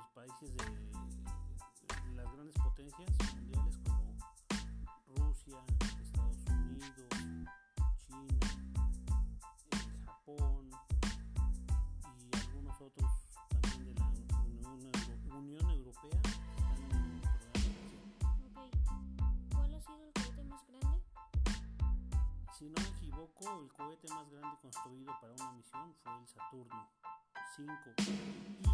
los países de las grandes potencias mundiales como Rusia, Estados Unidos, China, eh, Japón y algunos otros también de la Unión, Unión Europea están en el programa espacial. Ok. ¿Cuál ha sido el cohete más grande? Si no me equivoco, el cohete más grande construido para una misión fue el Saturno 5